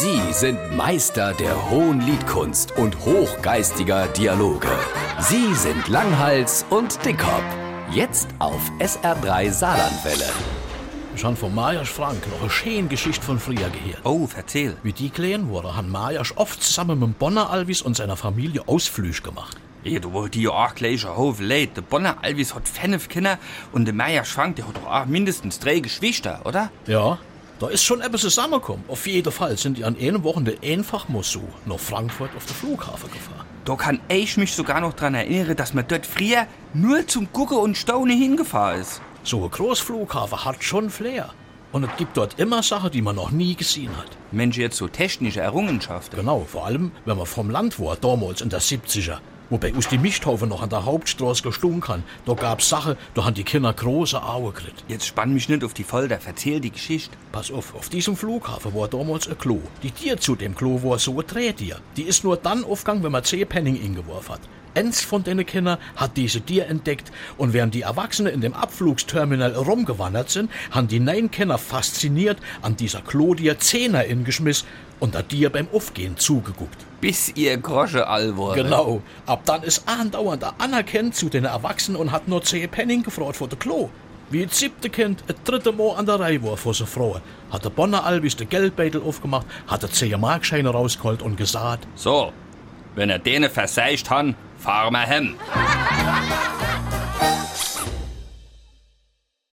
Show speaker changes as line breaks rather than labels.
Sie sind Meister der hohen Liedkunst und hochgeistiger Dialoge. Sie sind Langhals und Dickhop. Jetzt auf SR3 Saarlandwelle.
Ich han von Majasch Frank noch eine schöne Geschichte von früher gehört.
Oh, erzähl.
Wie die klein wurde, han Majasch oft zusammen mit Bonner Alvis und seiner Familie Ausflüge gemacht.
Ja, du wollt ja auch gleich ein Haufen Leid. Der Bonner Alvis hat fünf Kinder und der Meier Schwank, der hat doch auch mindestens drei Geschwister, oder?
Ja, da ist schon etwas zusammengekommen. Auf jeden Fall sind die an einem Wochenende einfach mal so nach Frankfurt auf den Flughafen gefahren.
Da kann ich mich sogar noch dran erinnern, dass man dort früher nur zum Gucken und Staunen hingefahren ist.
So ein Großflughafen hat schon Flair. Und es gibt dort immer Sachen, die man noch nie gesehen hat.
Mensch, jetzt so technische Errungenschaften.
Genau, vor allem, wenn man vom Land war, damals in der 70er. Wobei uns die Mischtaufe noch an der Hauptstraße gestunken hat. Da gab's Sachen, da haben die Kinder große Augen gekriegt.
Jetzt spann mich nicht auf die Folter, erzähl die Geschichte.
Pass auf, auf diesem Flughafen war damals ein Klo. Die Tür zu dem Klo war so ein Drehtier. Die ist nur dann aufgegangen, wenn man 10 Penning ingeworfen hat. Eins von den Kindern hat diese Tier entdeckt und während die Erwachsenen in dem Abflugsterminal rumgewandert sind, haben die neun Kinder fasziniert an dieser Klodier Zehner ingeschmiss und der Tier beim Aufgehen zugeguckt.
Bis ihr Grosche all wurde.
Genau. Ab dann ist andauernd der anerkennt zu den Erwachsenen und hat nur 10 Penning gefragt vor der Klo. Wie das siebte Kind das dritte Mal an der Reihe war vor so Frau, hat der Bonner Albis den Geldbeutel aufgemacht, hat der 10 Markscheine rausgeholt und gesagt,
So, wenn er denen verseicht han, Far meg hen!